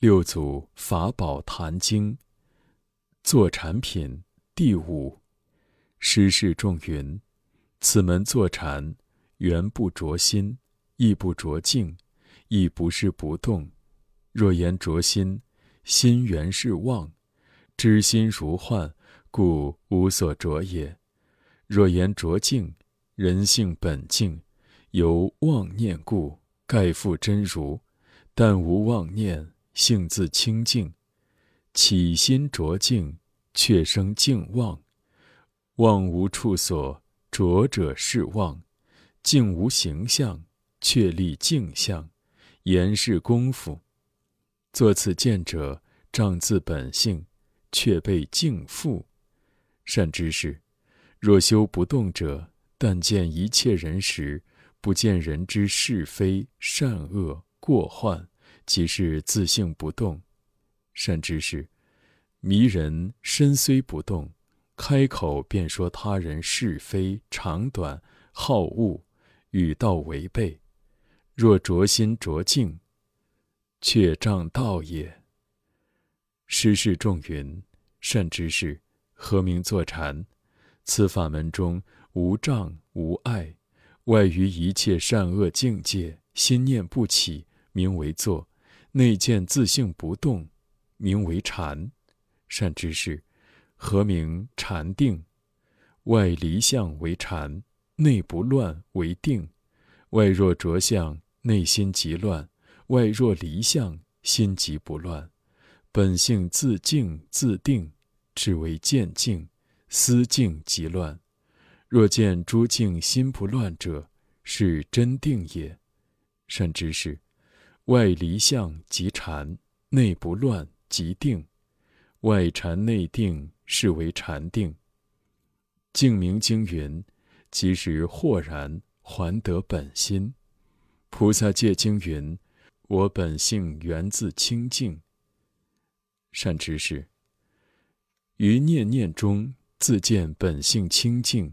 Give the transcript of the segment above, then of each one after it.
六祖法宝坛经，坐禅品第五。师示众云：此门坐禅，原不着心，亦不着境，亦不是不动。若言着心，心原是妄，知心如幻，故无所着也。若言着境，人性本净，由妄念故，盖复真如，但无妄念。性自清净，起心着净，却生净妄。妄无处所，着者是妄；净无形象，却立净相。言是功夫，作此见者，障自本性，却被净复。善知识，若修不动者，但见一切人时，不见人之是非善恶过患。即是自性不动，善知识，迷人身虽不动，开口便说他人是非长短、好恶，与道违背。若着心着境，却障道也。师示众云：善知识，何名坐禅？此法门中无障无碍，外于一切善恶境界，心念不起，名为坐。内见自性不动，名为禅。善知识，何名禅定？外离相为禅，内不乱为定。外若着相，内心即乱；外若离相，心即不乱。本性自静自定，只为见静，思静即乱。若见诸境心不乱者，是真定也。善知识。外离相即禅，内不乱即定。外禅内定，是为禅定。净明经云：即时豁然还得本心。菩萨戒经云：我本性源自清净。善知识，于念念中自见本性清净，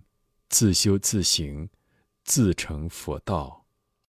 自修自行，自成佛道。